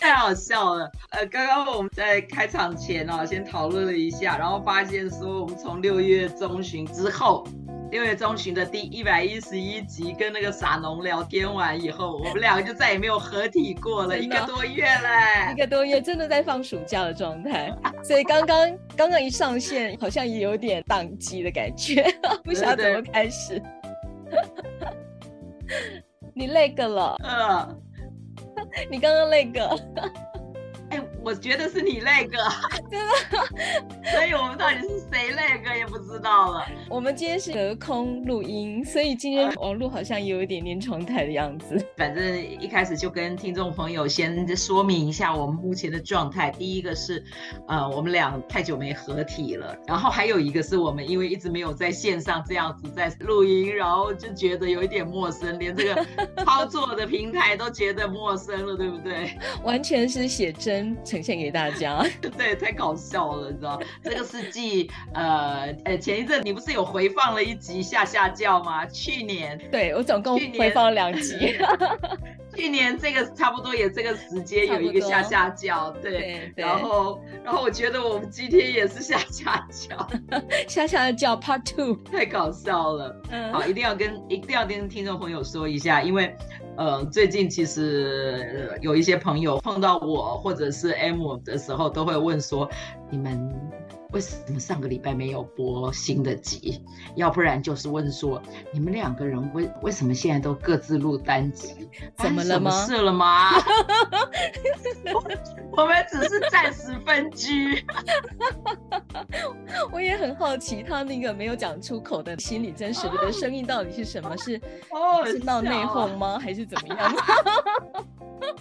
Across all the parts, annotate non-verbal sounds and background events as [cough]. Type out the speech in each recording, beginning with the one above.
太好笑了，呃，刚刚我们在开场前哦，先讨论了一下，然后发现说，我们从六月中旬之后，六月中旬的第一百一十一集跟那个傻农聊天完以后，我们两个就再也没有合体过了，一个多月嘞，一个多月，真的在放暑假的状态，所以刚刚刚刚一上线，好像也有点宕机的感觉，[laughs] 不晓得怎么开始。[laughs] 你那个了，嗯。你刚刚那个。我觉得是你那个，真的，所以我们到底是谁那个也不知道了。我们今天是隔空录音，所以今天网络好像有一点点状态的样子。反正一开始就跟听众朋友先说明一下我们目前的状态。第一个是，呃，我们俩太久没合体了，然后还有一个是我们因为一直没有在线上这样子在录音，然后就觉得有一点陌生，连这个 [laughs] 操作的平台都觉得陌生了，对不对？完全是写真。呈现给大家，[laughs] 对，太搞笑了，你知道？这个是继呃呃前一阵你不是有回放了一集下下叫吗？去年，对，我总共回放了两集。[laughs] 去年这个差不多也这个时间有一个下下叫，对，对，然后然后我觉得我们今天也是下下叫，[laughs] 下下叫 Part Two，太搞笑了。嗯，好，一定要跟一定要跟听众朋友说一下，因为呃最近其实有一些朋友碰到我或者是 M 的时候，都会问说你们。为什么上个礼拜没有播新的集？要不然就是问说，你们两个人为为什么现在都各自录单集？怎么了吗？事了吗？我，[laughs] 我们只是暂时分居。[laughs] 我也很好奇，他那个没有讲出口的心里真实的声音到底是什么？是是闹内讧吗？还是怎么样？[laughs]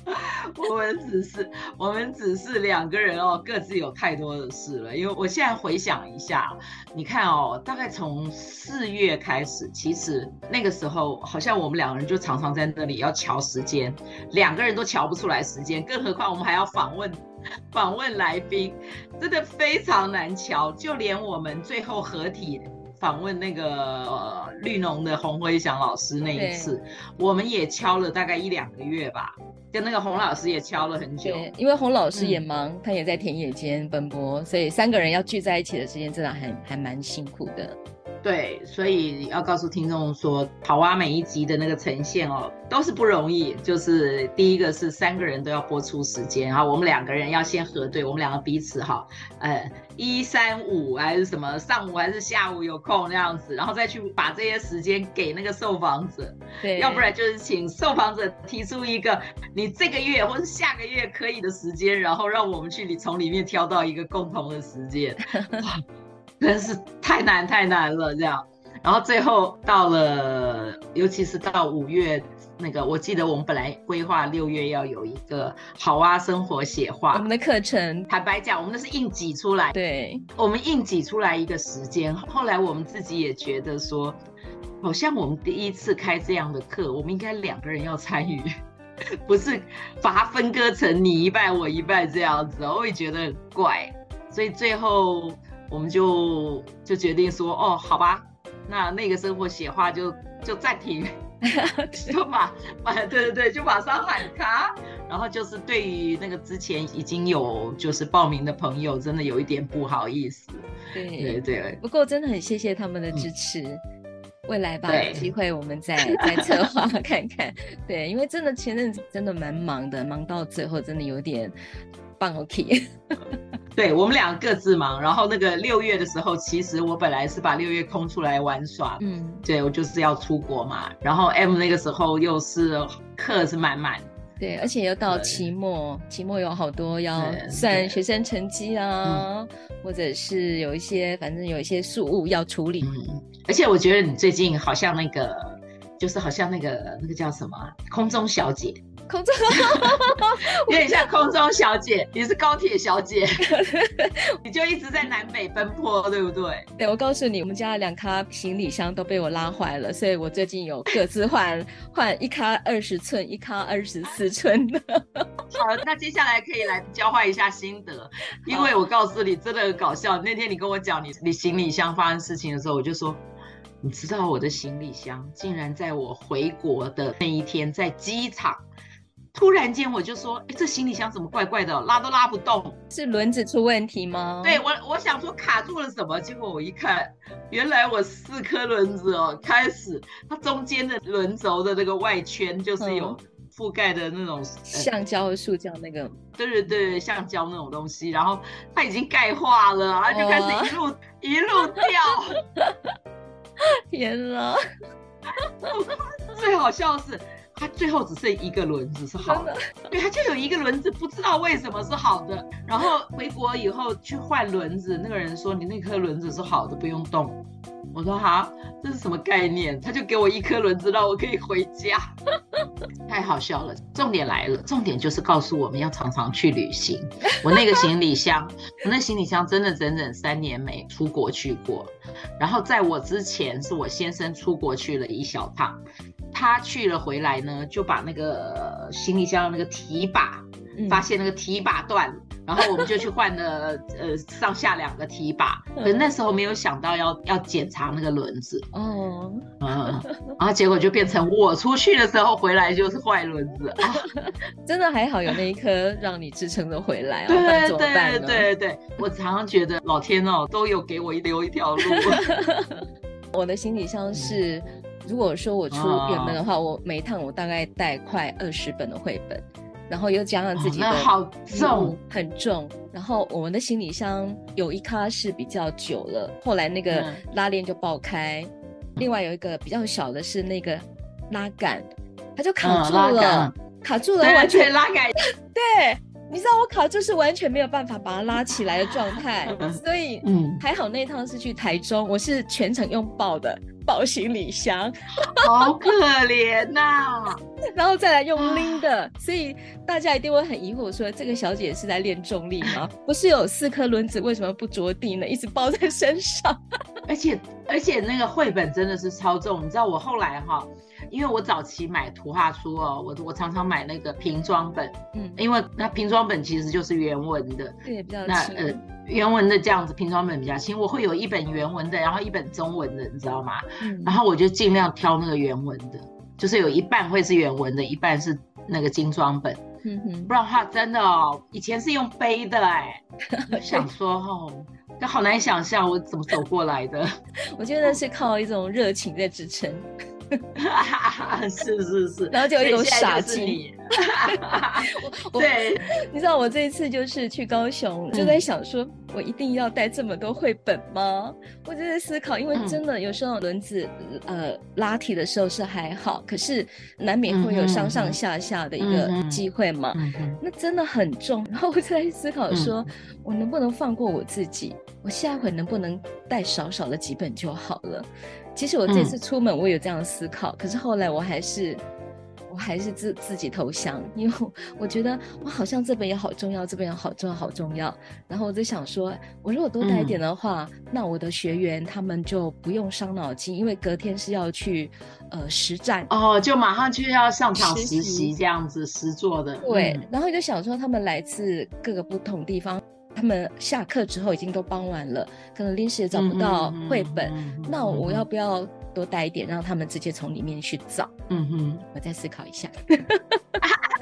[laughs] 我们只是我们只是两个人哦，各自有太多的事了。因为我现在回想一下，你看哦，大概从四月开始，其实那个时候好像我们两个人就常常在那里要瞧时间，两个人都瞧不出来时间，更何况我们还要访问 [laughs] 访问来宾，真的非常难瞧。就连我们最后合体访问那个、呃、绿农的洪辉祥老师那一次，我们也敲了大概一两个月吧。跟那个洪老师也敲了很久，对，因为洪老师也忙，嗯、他也在田野间奔波，所以三个人要聚在一起的时间真的还还蛮辛苦的。对，所以要告诉听众说，好哇，每一集的那个呈现哦，都是不容易。就是第一个是三个人都要播出时间，然后我们两个人要先核对，我们两个彼此哈，呃，一三五还是什么上午还是下午有空那样子，然后再去把这些时间给那个受访者。对，要不然就是请受访者提出一个你这个月或是下个月可以的时间，然后让我们去里从里面挑到一个共同的时间。[laughs] 真是太难太难了，这样，然后最后到了，尤其是到五月那个，我记得我们本来规划六月要有一个好啊生活写画，我们的课程，坦白讲，我们那是硬挤出来，对，我们硬挤出来一个时间，后来我们自己也觉得说，好像我们第一次开这样的课，我们应该两个人要参与，[laughs] 不是把它分割成你一半我一半这样子，我也觉得很怪，所以最后。我们就就决定说，哦，好吧，那那个生活写画就就暂停，[laughs] 就把把对对对，就马上喊卡。然后就是对于那个之前已经有就是报名的朋友，真的有一点不好意思。对对对。不过真的很谢谢他们的支持，嗯、未来吧，有机会我们再再策划看看。[laughs] 对，因为真的前阵子真的蛮忙的，忙到最后真的有点放弃。[laughs] 对，我们俩各自忙，然后那个六月的时候，其实我本来是把六月空出来玩耍，嗯，对，我就是要出国嘛，然后 M 那个时候又是课是满满，对，而且又到期末，期末有好多要算学生成绩啊，或者是有一些反正有一些事务要处理，嗯，而且我觉得你最近好像那个，就是好像那个那个叫什么空中小姐。空 [laughs] 中有点像空中小姐，你是高铁小姐，[laughs] 你就一直在南北奔波，对不对？对，我告诉你，我们家的两卡行李箱都被我拉坏了，所以我最近有各自换 [laughs] 换一卡二十寸，一卡二十四寸的。好，那接下来可以来交换一下心得，因为我告诉你，真的很搞笑。那天你跟我讲你你行李箱发生事情的时候，我就说。你知道我的行李箱竟然在我回国的那一天，在机场，突然间我就说，哎，这行李箱怎么怪怪的，拉都拉不动，是轮子出问题吗？对，我，我想说卡住了什么，结果我一看，原来我四颗轮子哦，开始它中间的轮轴的那个外圈就是有覆盖的那种橡胶和塑胶那个，对对对，橡胶那种东西，然后它已经钙化了，然后就开始一路、哦、一路掉。[laughs] 天哪！[laughs] 最好笑的是，它最后只剩一个轮子是好的，对，它就有一个轮子，不知道为什么是好的。然后回国以后去换轮子，那个人说，你那颗轮子是好的，不用动。我说好，这是什么概念？他就给我一颗轮子，让我可以回家，[laughs] 太好笑了。重点来了，重点就是告诉我们要常常去旅行。我那个行李箱，[laughs] 我那行李箱真的整整三年没出国去过。然后在我之前，是我先生出国去了一小趟，他去了回来呢，就把那个行李箱的那个提把，发现那个提把断了。然后我们就去换了，[laughs] 呃，上下两个提把，可是那时候没有想到要要检查那个轮子，哦，嗯，然后结果就变成我出去的时候回来就是坏轮子，[laughs] 啊，真的还好有那一颗让你支撑着回来，对对对对对，我常常觉得老天哦都有给我留一条路。[laughs] 我的行李箱是，如果说我出远门的话，我每一趟我大概带快二十本的绘本。然后又加上自己的，哦、好重，很重。然后我们的行李箱有一卡是比较久了，后来那个拉链就爆开。嗯、另外有一个比较小的是那个拉杆，它就卡住了，嗯、卡住了，完全拉杆。[laughs] 对，你知道我考就是完全没有办法把它拉起来的状态，嗯、所以嗯，还好那趟是去台中，我是全程用抱的。抱行李箱，[laughs] 好可怜呐、啊！然后再来用拎的，所以大家一定会很疑惑，说这个小姐是在练重力吗？不是有四颗轮子，为什么不着地呢？一直抱在身上，而且而且那个绘本真的是超重，你知道我后来哈，因为我早期买图画书哦，我我常常买那个平装本，嗯，因为那平装本其实就是原文的，对，比较轻。那呃原文的这样子，平装本比较轻。我会有一本原文的，然后一本中文的，你知道吗？嗯。然后我就尽量挑那个原文的，就是有一半会是原文的，一半是那个精装本。嗯哼。不然的话，真的哦，以前是用背的哎。[laughs] 想说哦，那好难想象我怎么走过来的。[laughs] 我觉得是靠一种热情在支撑。[laughs] 是是是，然后就有一种傻劲。[laughs] 对，[laughs] 你知道我这一次就是去高雄，就在想说，我一定要带这么多绘本吗？我就在思考，因为真的有时候轮子呃拉提的时候是还好，可是难免会有上上下下的一个机会嘛。那真的很重，然后我就在思考说，我能不能放过我自己？我下回能不能带少少的几本就好了？其实我这次出门我有这样思考，可是后来我还是。我还是自自己投降，[laughs] 因为我觉得我好像这本也好重要，这本也好重要，好重要。然后我就想说，我如果多带一点的话，嗯、那我的学员他们就不用伤脑筋，因为隔天是要去呃实战哦，就马上就要上场实习这样子实做的。对，嗯、然后就想说，他们来自各个不同地方，他们下课之后已经都傍晚了，可能临时也找不到绘本，那我要不要？多带一点，让他们直接从里面去找。嗯哼，我再思考一下，[laughs] [laughs]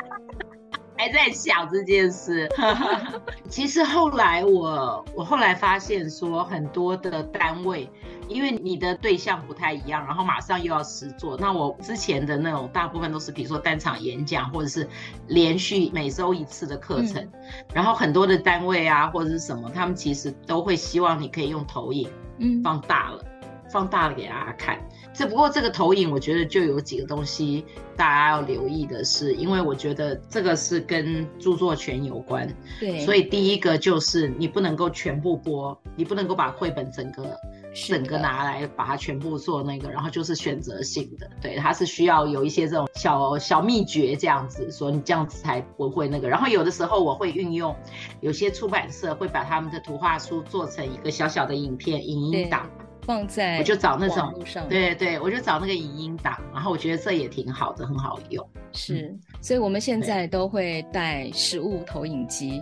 还在想这件事。[laughs] 其实后来我我后来发现说，很多的单位，因为你的对象不太一样，然后马上又要实做。那我之前的那种大部分都是，比如说单场演讲，或者是连续每周一次的课程。嗯、然后很多的单位啊，或者是什么，他们其实都会希望你可以用投影，嗯，放大了。放大了给大家看，只不过这个投影，我觉得就有几个东西大家要留意的是，因为我觉得这个是跟著作权有关，对，所以第一个就是你不能够全部播，你不能够把绘本整个整个拿来把它全部做那个，然后就是选择性的，对，它是需要有一些这种小小秘诀这样子，说你这样子才不会那个。然后有的时候我会运用，有些出版社会把他们的图画书做成一个小小的影片、影音档。放在我就找那种，对对，我就找那个影音档，然后我觉得这也挺好的，很好用。是，嗯、所以我们现在都会带实物投影机，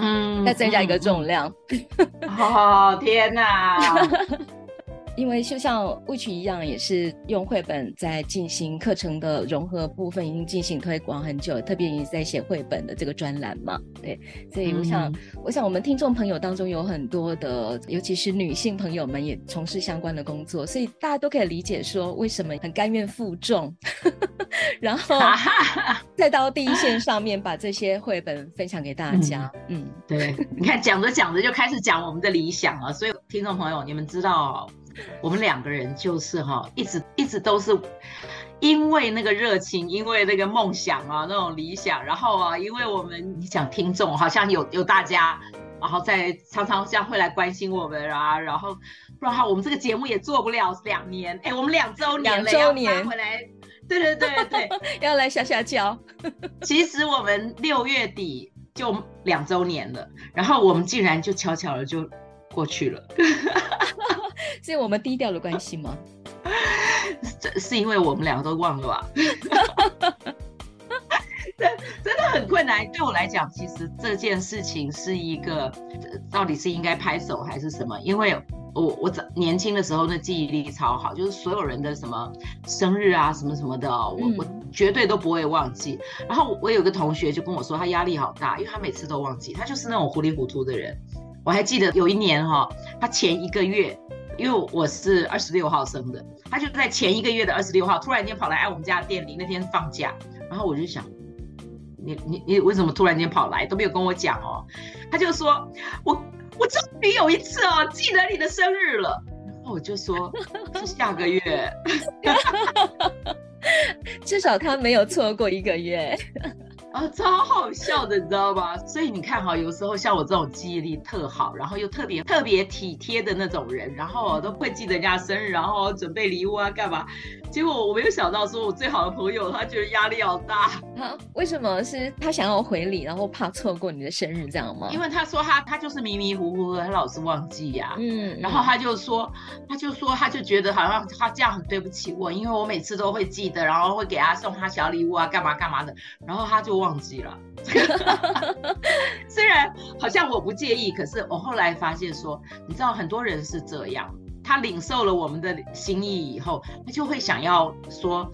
嗯，[laughs] 再增加一个重量。[laughs] 哦天哪！因为就像 Witch 一样，也是用绘本在进行课程的融合部分，已经进行推广很久，特别也在写绘本的这个专栏嘛。对，所以我想，嗯、我想我们听众朋友当中有很多的，尤其是女性朋友们也从事相关的工作，所以大家都可以理解说，为什么很甘愿负重，[laughs] 然后 [laughs] 再到第一线上面把这些绘本分享给大家。嗯，嗯对，你看讲着讲着就开始讲我们的理想了，所以听众朋友，你们知道。我们两个人就是哈，一直一直都是因为那个热情，因为那个梦想啊，那种理想，然后啊，因为我们你讲听众好像有有大家，然后在常常这样会来关心我们啊，然后不然的话我们这个节目也做不了两年，哎，我们两周年了，两周年回来，对对对对，[laughs] 要来下下轿。[laughs] 其实我们六月底就两周年了，然后我们竟然就悄悄的就过去了。[laughs] 是我们低调的关系吗？[laughs] 这是因为我们两个都忘了 [laughs] 吧？真的很困难。对我来讲，其实这件事情是一个，到底是应该拍手还是什么？因为我我早年轻的时候那记忆力超好，就是所有人的什么生日啊什么什么的，我我绝对都不会忘记。然后我有个同学就跟我说，他压力好大，因为他每次都忘记，他就是那种糊里糊涂的人。我还记得有一年哈，他前一个月。因为我是二十六号生的，他就在前一个月的二十六号，突然间跑来哎我们家店里，那天放假，然后我就想，你你你为什么突然间跑来，都没有跟我讲哦？他就说，我我终于有一次哦记得你的生日了，然后我就说 [laughs] 是下个月，[laughs] 至少他没有错过一个月。啊，超好笑的，你知道吗？所以你看哈，有时候像我这种记忆力特好，然后又特别特别体贴的那种人，然后我都会记得人家生日，然后准备礼物啊，干嘛？结果我没有想到，说我最好的朋友他觉得压力好大。[laughs] 啊为什么是他想要回礼，然后怕错过你的生日，这样吗？因为他说他他就是迷迷糊糊的，他老是忘记呀、啊。嗯，然后他就说，他就说他就觉得好像他这样很对不起我，因为我每次都会记得，然后会给他送他小礼物啊，干嘛干嘛的，然后他就。忘记了，[laughs] 虽然好像我不介意，可是我后来发现说，你知道很多人是这样，他领受了我们的心意以后，他就会想要说，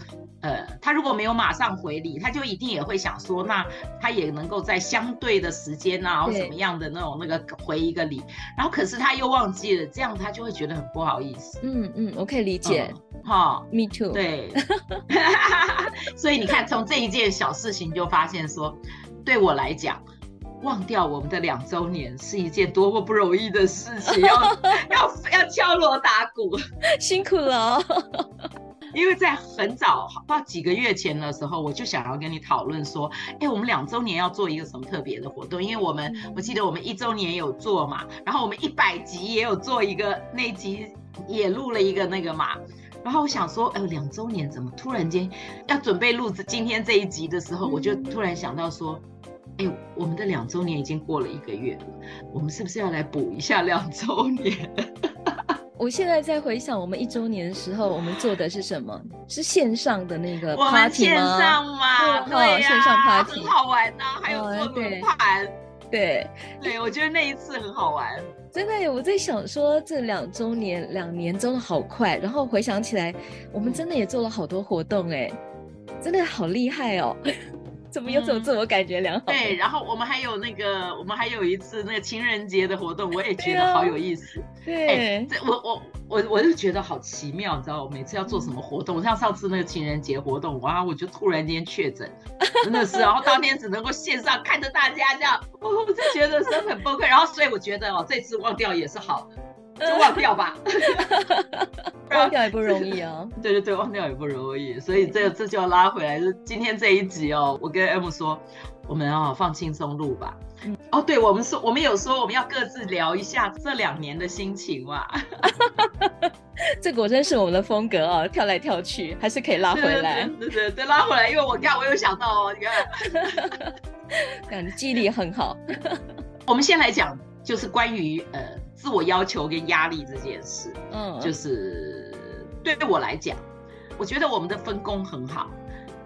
呃，他如果没有马上回礼，他就一定也会想说，那他也能够在相对的时间啊，或什么样的那种那个回一个礼，然后可是他又忘记了，这样他就会觉得很不好意思。嗯嗯，我可以理解。嗯哈、哦，Me too。对，[laughs] 所以你看，从这一件小事情就发现说，对我来讲，忘掉我们的两周年是一件多么不容易的事情，要 [laughs] 要要敲锣打鼓，[laughs] 辛苦了。因为在很早，不知道几个月前的时候，我就想要跟你讨论说，哎，我们两周年要做一个什么特别的活动？因为我们，我记得我们一周年有做嘛，然后我们一百集也有做一个，那集也录了一个那个嘛。然后我想说，哎，两周年怎么突然间要准备录制今天这一集的时候，我就突然想到说，哎，我们的两周年已经过了一个月了，我们是不是要来补一下两周年？[laughs] 我现在在回想我们一周年的时候，我们做的是什么？是线上的那个 party 吗？线上嘛，对呀，线上 party 很好玩呐，还有做轮盘，对对，我觉得那一次很好玩。真的，我在想说，这两周年两年真的好快，然后回想起来，我们真的也做了好多活动，哎，真的好厉害哦。怎么有种自我感觉良好？嗯？对，然后我们还有那个，我们还有一次那个情人节的活动，我也觉得好有意思。对，啊、对这我我我我就觉得好奇妙，你知道，我每次要做什么活动，像上次那个情人节活动，哇，我就突然间确诊，真的是，然后当天只能够线上看着大家这样，[laughs] 我就觉得是很崩溃。然后所以我觉得哦，这次忘掉也是好的。就忘掉吧。[laughs] 忘掉也不容易啊。[laughs] 对对对，忘掉也不容易，所以这这就要拉回来。就今天这一集哦，我跟 M 说，我们要放轻松录吧。嗯、哦，对，我们说，我们有说我们要各自聊一下这两年的心情嘛。[laughs] 这果真是我们的风格啊，跳来跳去，还是可以拉回来。对对，对对对，拉回来，因为我看我有想到哦，你看，感觉记忆力很好。我们先来讲，就是关于呃自我要求跟压力这件事。嗯，就是对我来讲，我觉得我们的分工很好。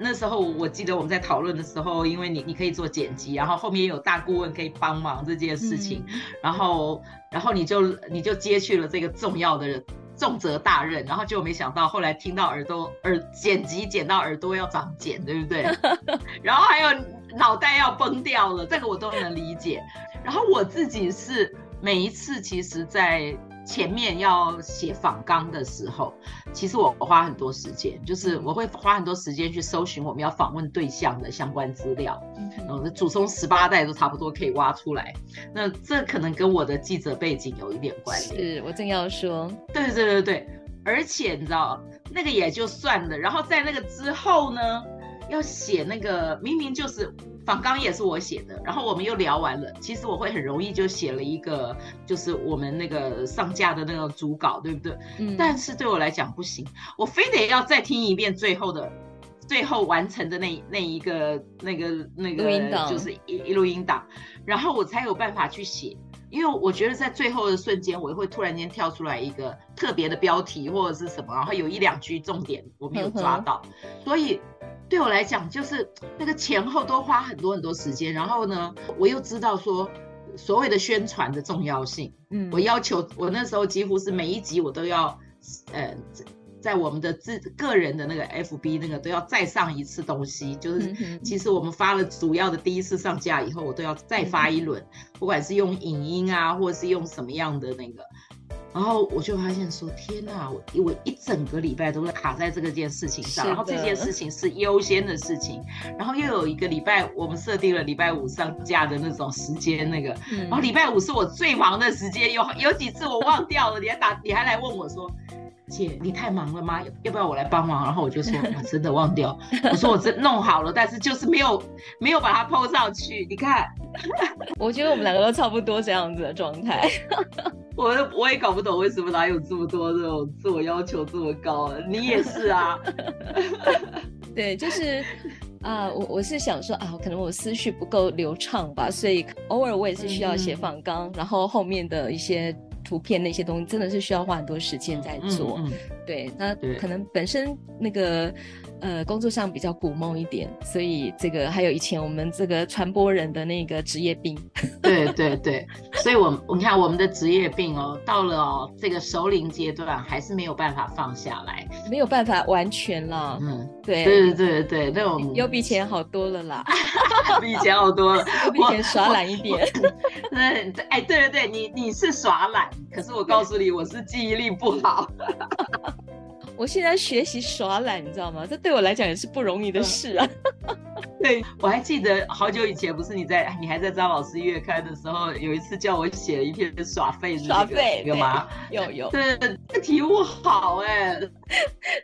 那时候我记得我们在讨论的时候，因为你你可以做剪辑，然后后面有大顾问可以帮忙这件事情，嗯、然后然后你就你就接去了这个重要的重责大任，然后就没想到后来听到耳朵耳剪辑剪到耳朵要长茧，对不对？[laughs] 然后还有脑袋要崩掉了，这个我都能理解。然后我自己是每一次其实，在前面要写访纲的时候，其实我花很多时间，就是我会花很多时间去搜寻我们要访问对象的相关资料，然后祖宗十八代都差不多可以挖出来。那这可能跟我的记者背景有一点关系。是我正要说，对对对对，而且你知道那个也就算了，然后在那个之后呢，要写那个明明就是。仿纲也是我写的，然后我们又聊完了。其实我会很容易就写了一个，就是我们那个上架的那个主稿，对不对？嗯。但是对我来讲不行，我非得要再听一遍最后的，最后完成的那那一个那个那个，那个、就是一一录音档，然后我才有办法去写。因为我觉得在最后的瞬间，我会突然间跳出来一个特别的标题或者是什么，然后有一两句重点我没有抓到，所以。对我来讲，就是那个前后都花很多很多时间，然后呢，我又知道说所谓的宣传的重要性，嗯，我要求我那时候几乎是每一集我都要，呃，在我们的自个人的那个 FB 那个都要再上一次东西，就是其实我们发了主要的第一次上架以后，我都要再发一轮，不管是用影音啊，或者是用什么样的那个。然后我就发现说，天哪，我我一整个礼拜都是卡在这个件事情上，然后这件事情是优先的事情，然后又有一个礼拜，我们设定了礼拜五上架的那种时间，那个，然后礼拜五是我最忙的时间，有有几次我忘掉了，你还打，你还来问我说。姐，你太忙了吗？要不要我来帮忙？然后我就说，我真的忘掉。我说我真弄好了，但是就是没有没有把它 PO 上去。你看，[laughs] 我觉得我们两个都差不多这样子的状态。我我也搞不懂为什么哪有这么多这种自我要求这么高。你也是啊。[laughs] 对，就是啊、呃，我我是想说啊，可能我思绪不够流畅吧，所以偶尔我也是需要写仿纲，嗯、然后后面的一些。图片那些东西真的是需要花很多时间在做，嗯嗯、对，那可能本身那个呃工作上比较古梦一点，所以这个还有以前我们这个传播人的那个职业病，[laughs] 对对对，所以我我你看我们的职业病哦，到了哦这个熟龄阶段还是没有办法放下来，没有办法完全了，嗯，对对对对对，那种有比以前好多了啦，[laughs] 比以前好多了，[laughs] 有比以前耍懒一点，那哎对对对，你你是耍懒。可是我告诉你，我是记忆力不好。我现在学习耍懒，你知道吗？这对我来讲也是不容易的事啊。[laughs] 对，我还记得好久以前，不是你在你还在张老师月刊的时候，有一次叫我写了一篇耍废的、那个、耍废有吗？有有。[laughs] 对，这个题目好哎、欸。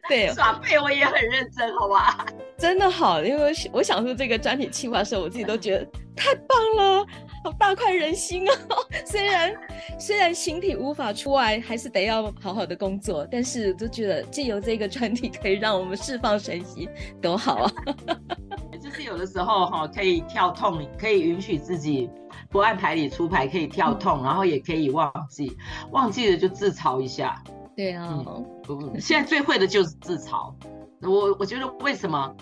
对，耍废我也很认真，好吧？真的好，因为我想出这个专题计划的时候，我自己都觉得太棒了。大快人心哦！[laughs] 虽然虽然形体无法出来，还是得要好好的工作，但是就觉得借由这个专题可以让我们释放神息，多好啊！[laughs] 就是有的时候哈，可以跳痛，可以允许自己不按牌理出牌，可以跳痛，嗯、然后也可以忘记，忘记了就自嘲一下。对啊，嗯，现在最会的就是自嘲。我我觉得为什么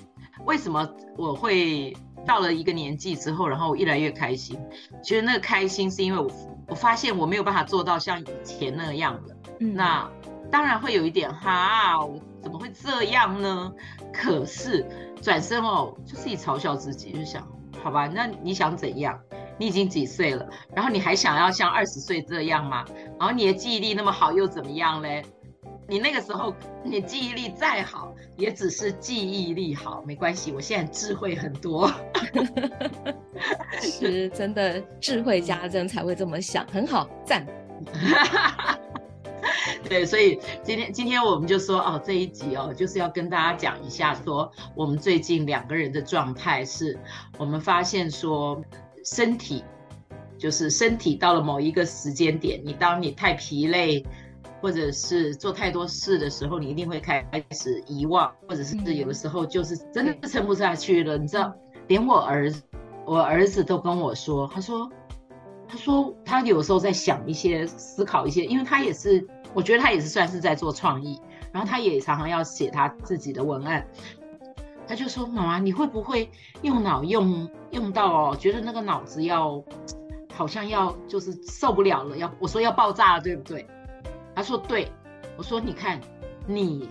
为什么我会？到了一个年纪之后，然后我越来越开心，其实那个开心是因为我我发现我没有办法做到像以前那样了。嗯，那当然会有一点哈，我怎么会这样呢？可是转身哦，就自己嘲笑自己，就想，好吧，那你想怎样？你已经几岁了？然后你还想要像二十岁这样吗？然后你的记忆力那么好又怎么样嘞？你那个时候，你记忆力再好，也只是记忆力好，没关系。我现在智慧很多，[laughs] 是真的智慧加增才会这么想，很好，赞。[laughs] 对，所以今天今天我们就说哦，这一集哦，就是要跟大家讲一下，说我们最近两个人的状态是，我们发现说身体就是身体到了某一个时间点，你当你太疲累，或者是做太多事的时候，你一定会开始遗忘，或者是有的时候就是真的撑不下去了。你知道，连我儿子，我儿子都跟我说，他说。他说他有时候在想一些、思考一些，因为他也是，我觉得他也是算是在做创意，然后他也常常要写他自己的文案。他就说：“妈妈，你会不会用脑用用到哦？觉得那个脑子要好像要就是受不了了，要我说要爆炸了，对不对？”他说：“对。”我说：“你看你。”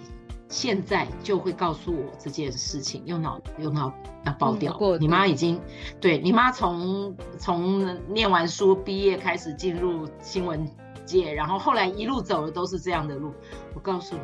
现在就会告诉我这件事情，用脑用脑要爆掉。嗯、你妈已经对你妈从从念完书毕业开始进入新闻界，然后后来一路走的都是这样的路。我告诉你，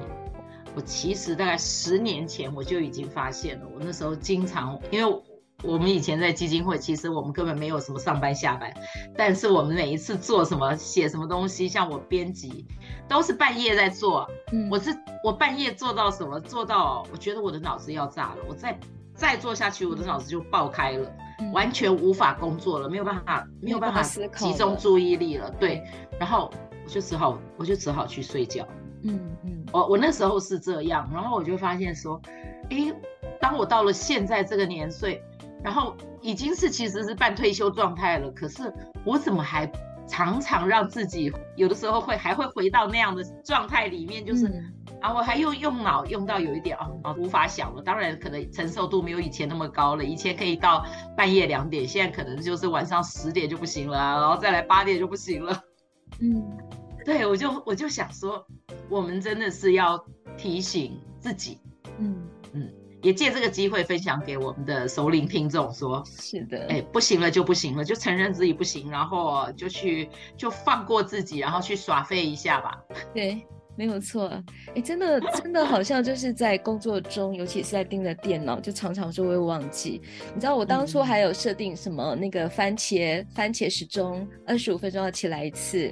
我其实大概十年前我就已经发现了。我那时候经常因为。我们以前在基金会，其实我们根本没有什么上班下班，但是我们每一次做什么、写什么东西，像我编辑，都是半夜在做。嗯，我是我半夜做到什么？做到我觉得我的脑子要炸了，我再再做下去，我的脑子就爆开了，嗯，完全无法工作了，没有办法，没有办法集中注意力了。对，然后我就只好，我就只好去睡觉。嗯嗯，我我那时候是这样，然后我就发现说，诶，当我到了现在这个年岁。然后已经是其实是半退休状态了，可是我怎么还常常让自己有的时候会还会回到那样的状态里面，就是、嗯、啊，我还用用脑用到有一点啊啊无法想了。当然可能承受度没有以前那么高了，以前可以到半夜两点，现在可能就是晚上十点就不行了，然后再来八点就不行了。[laughs] 嗯，对，我就我就想说，我们真的是要提醒自己，嗯嗯。也借这个机会分享给我们的熟龄听众说：是的，哎，不行了就不行了，就承认自己不行，然后就去就放过自己，然后去耍废一下吧。对，没有错。哎，真的真的好像就是在工作中，尤其是在盯着电脑，就常常就会忘记。你知道我当初还有设定什么那个番茄、嗯、番茄时钟，二十五分钟要起来一次，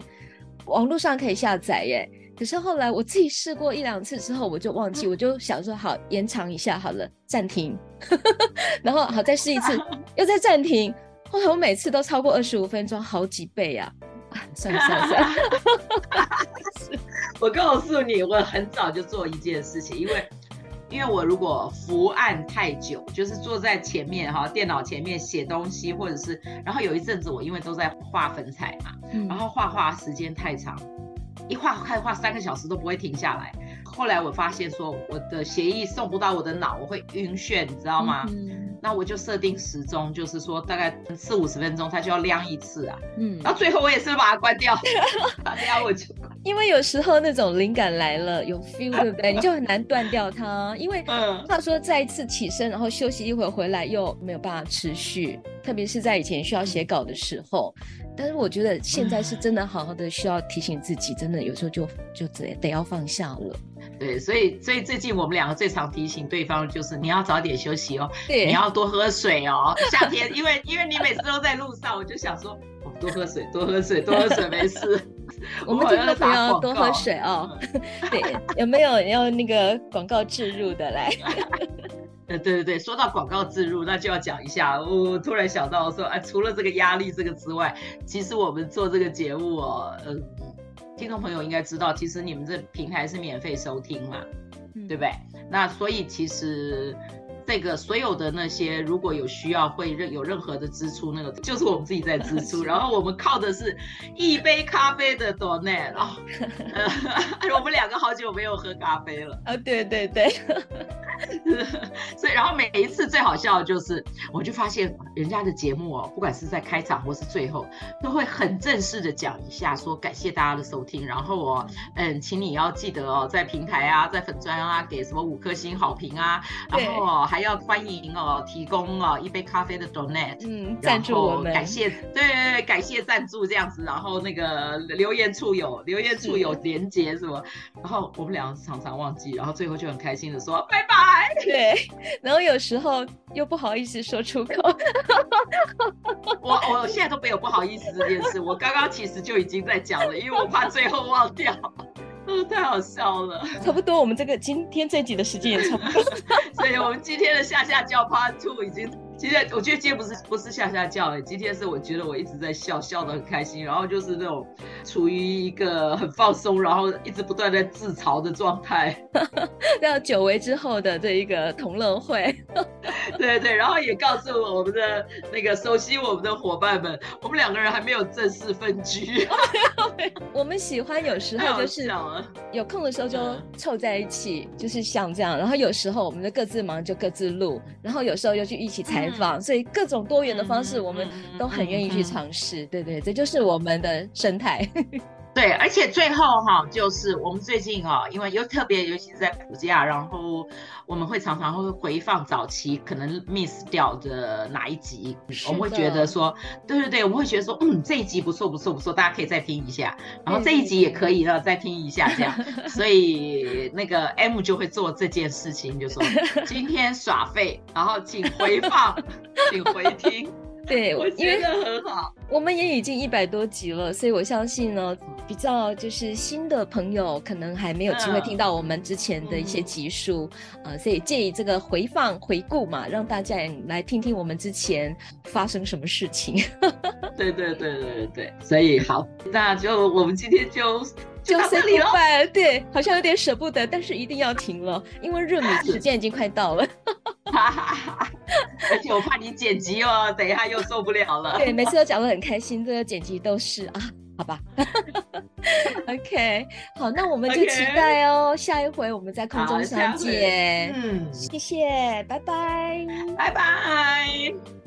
网络上可以下载耶。可是后来我自己试过一两次之后，我就忘记，我就想说好延长一下好了，暂停，[laughs] 然后好再试一次，[laughs] 又再暂停。后来我每次都超过二十五分钟，好几倍啊！啊，算了算了算了。我告诉你，我很早就做一件事情，因为因为我如果伏案太久，就是坐在前面哈电脑前面写东西，或者是然后有一阵子我因为都在画粉彩嘛，嗯、然后画画时间太长。一画开画三个小时都不会停下来。后来我发现说我的协议送不到我的脑，我会晕眩，你知道吗？那我就设定时钟，就是说大概四五十分钟它就要亮一次啊。嗯，然后最后我也是把它关掉，[laughs] 关掉我就。[laughs] 因为有时候那种灵感来了，有 feel 对不对？你就很难断掉它，因为话说再一次起身，然后休息一会儿回来又没有办法持续，特别是在以前需要写稿的时候。但是我觉得现在是真的好好的需要提醒自己，真的有时候就就得得要放下了。对，所以所以最近我们两个最常提醒对方就是你要早点休息哦，对，你要多喝水哦。夏天因为因为你每次都在路上，我就想说，哦，多喝水，多喝水，多喝水，没事。我们听众朋友多喝水哦。对，有没有要那个广告置入的来？呃，对对对，说到广告植入，那就要讲一下。我突然想到说，哎，除了这个压力这个之外，其实我们做这个节目哦，呃，听众朋友应该知道，其实你们这平台是免费收听嘛，嗯、对不对？那所以其实。这个所有的那些，如果有需要会任有任何的支出，那个就是我们自己在支 [laughs] 出，然后我们靠的是一杯咖啡的 donate [laughs] 啊，我们两个好久没有喝咖啡了啊，对对对，[laughs] 所以然后每一次最好笑的就是，我就发现人家的节目哦，不管是在开场或是最后，都会很正式的讲一下，说感谢大家的收听，然后哦，嗯，请你要记得哦，在平台啊，在粉砖啊，给什么五颗星好评啊，然后哦还。还要欢迎哦，提供哦一杯咖啡的 donate，嗯，赞助我们，感谢，对对对，感谢赞助这样子，然后那个留言处有留言处有连接是吗？然后我们俩常常忘记，然后最后就很开心的说拜拜，对，然后有时候又不好意思说出口，[laughs] 我我现在都没有不好意思这件事，我刚刚其实就已经在讲了，因为我怕最后忘掉。哦，[laughs] 太好笑了。差不多，我们这个今天这集的时间也差不多，[laughs] 所以我们今天的下下叫 Part Two 已经。今天我觉得今天不是不是下下叫哎，今天是我觉得我一直在笑，笑得很开心，然后就是那种处于一个很放松，然后一直不断在自嘲的状态。[laughs] 那久违之后的这一个同乐会，对对，然后也告诉我们的那个熟悉我们的伙伴们，我们两个人还没有正式分居。[laughs] 我们喜欢有时候就是有空的时候就凑在一起，就是像这样，然后有时候我们就各自忙就各自录，然后有时候又去一起采访。所以各种多元的方式，我们都很愿意去尝试。对对，这就是我们的生态。对，而且最后哈，就是我们最近哦，因为又特别，尤其是在暑假，然后我们会常常会回放早期可能 miss 掉的哪一集，我们会觉得说，对对对，我们会觉得说，嗯，这一集不错不错不错，大家可以再听一下，然后这一集也可以了，再听一下这样。所以那个 M 就会做这件事情，就说今天耍废，然后请回放，[laughs] 请回听。[laughs] 对，我觉得很好。我们也已经一百多集了，所以我相信呢，比较就是新的朋友可能还没有机会听到我们之前的一些集数，嗯、呃，所以借以这个回放回顾嘛，让大家也来听听我们之前发生什么事情。[laughs] 对对对对对对，所以好，那就我们今天就就到这里了。对，好像有点舍不得，但是一定要停了，因为热米时间已经快到了。[laughs] 而且我怕你剪辑哦，等一下又受不了了。对，每次都 [laughs] 讲得很开心，这个剪辑都是啊，好吧。[laughs] OK，好，那我们就期待哦，okay. 下一回我们在空中相见。嗯，谢谢，拜拜，拜拜。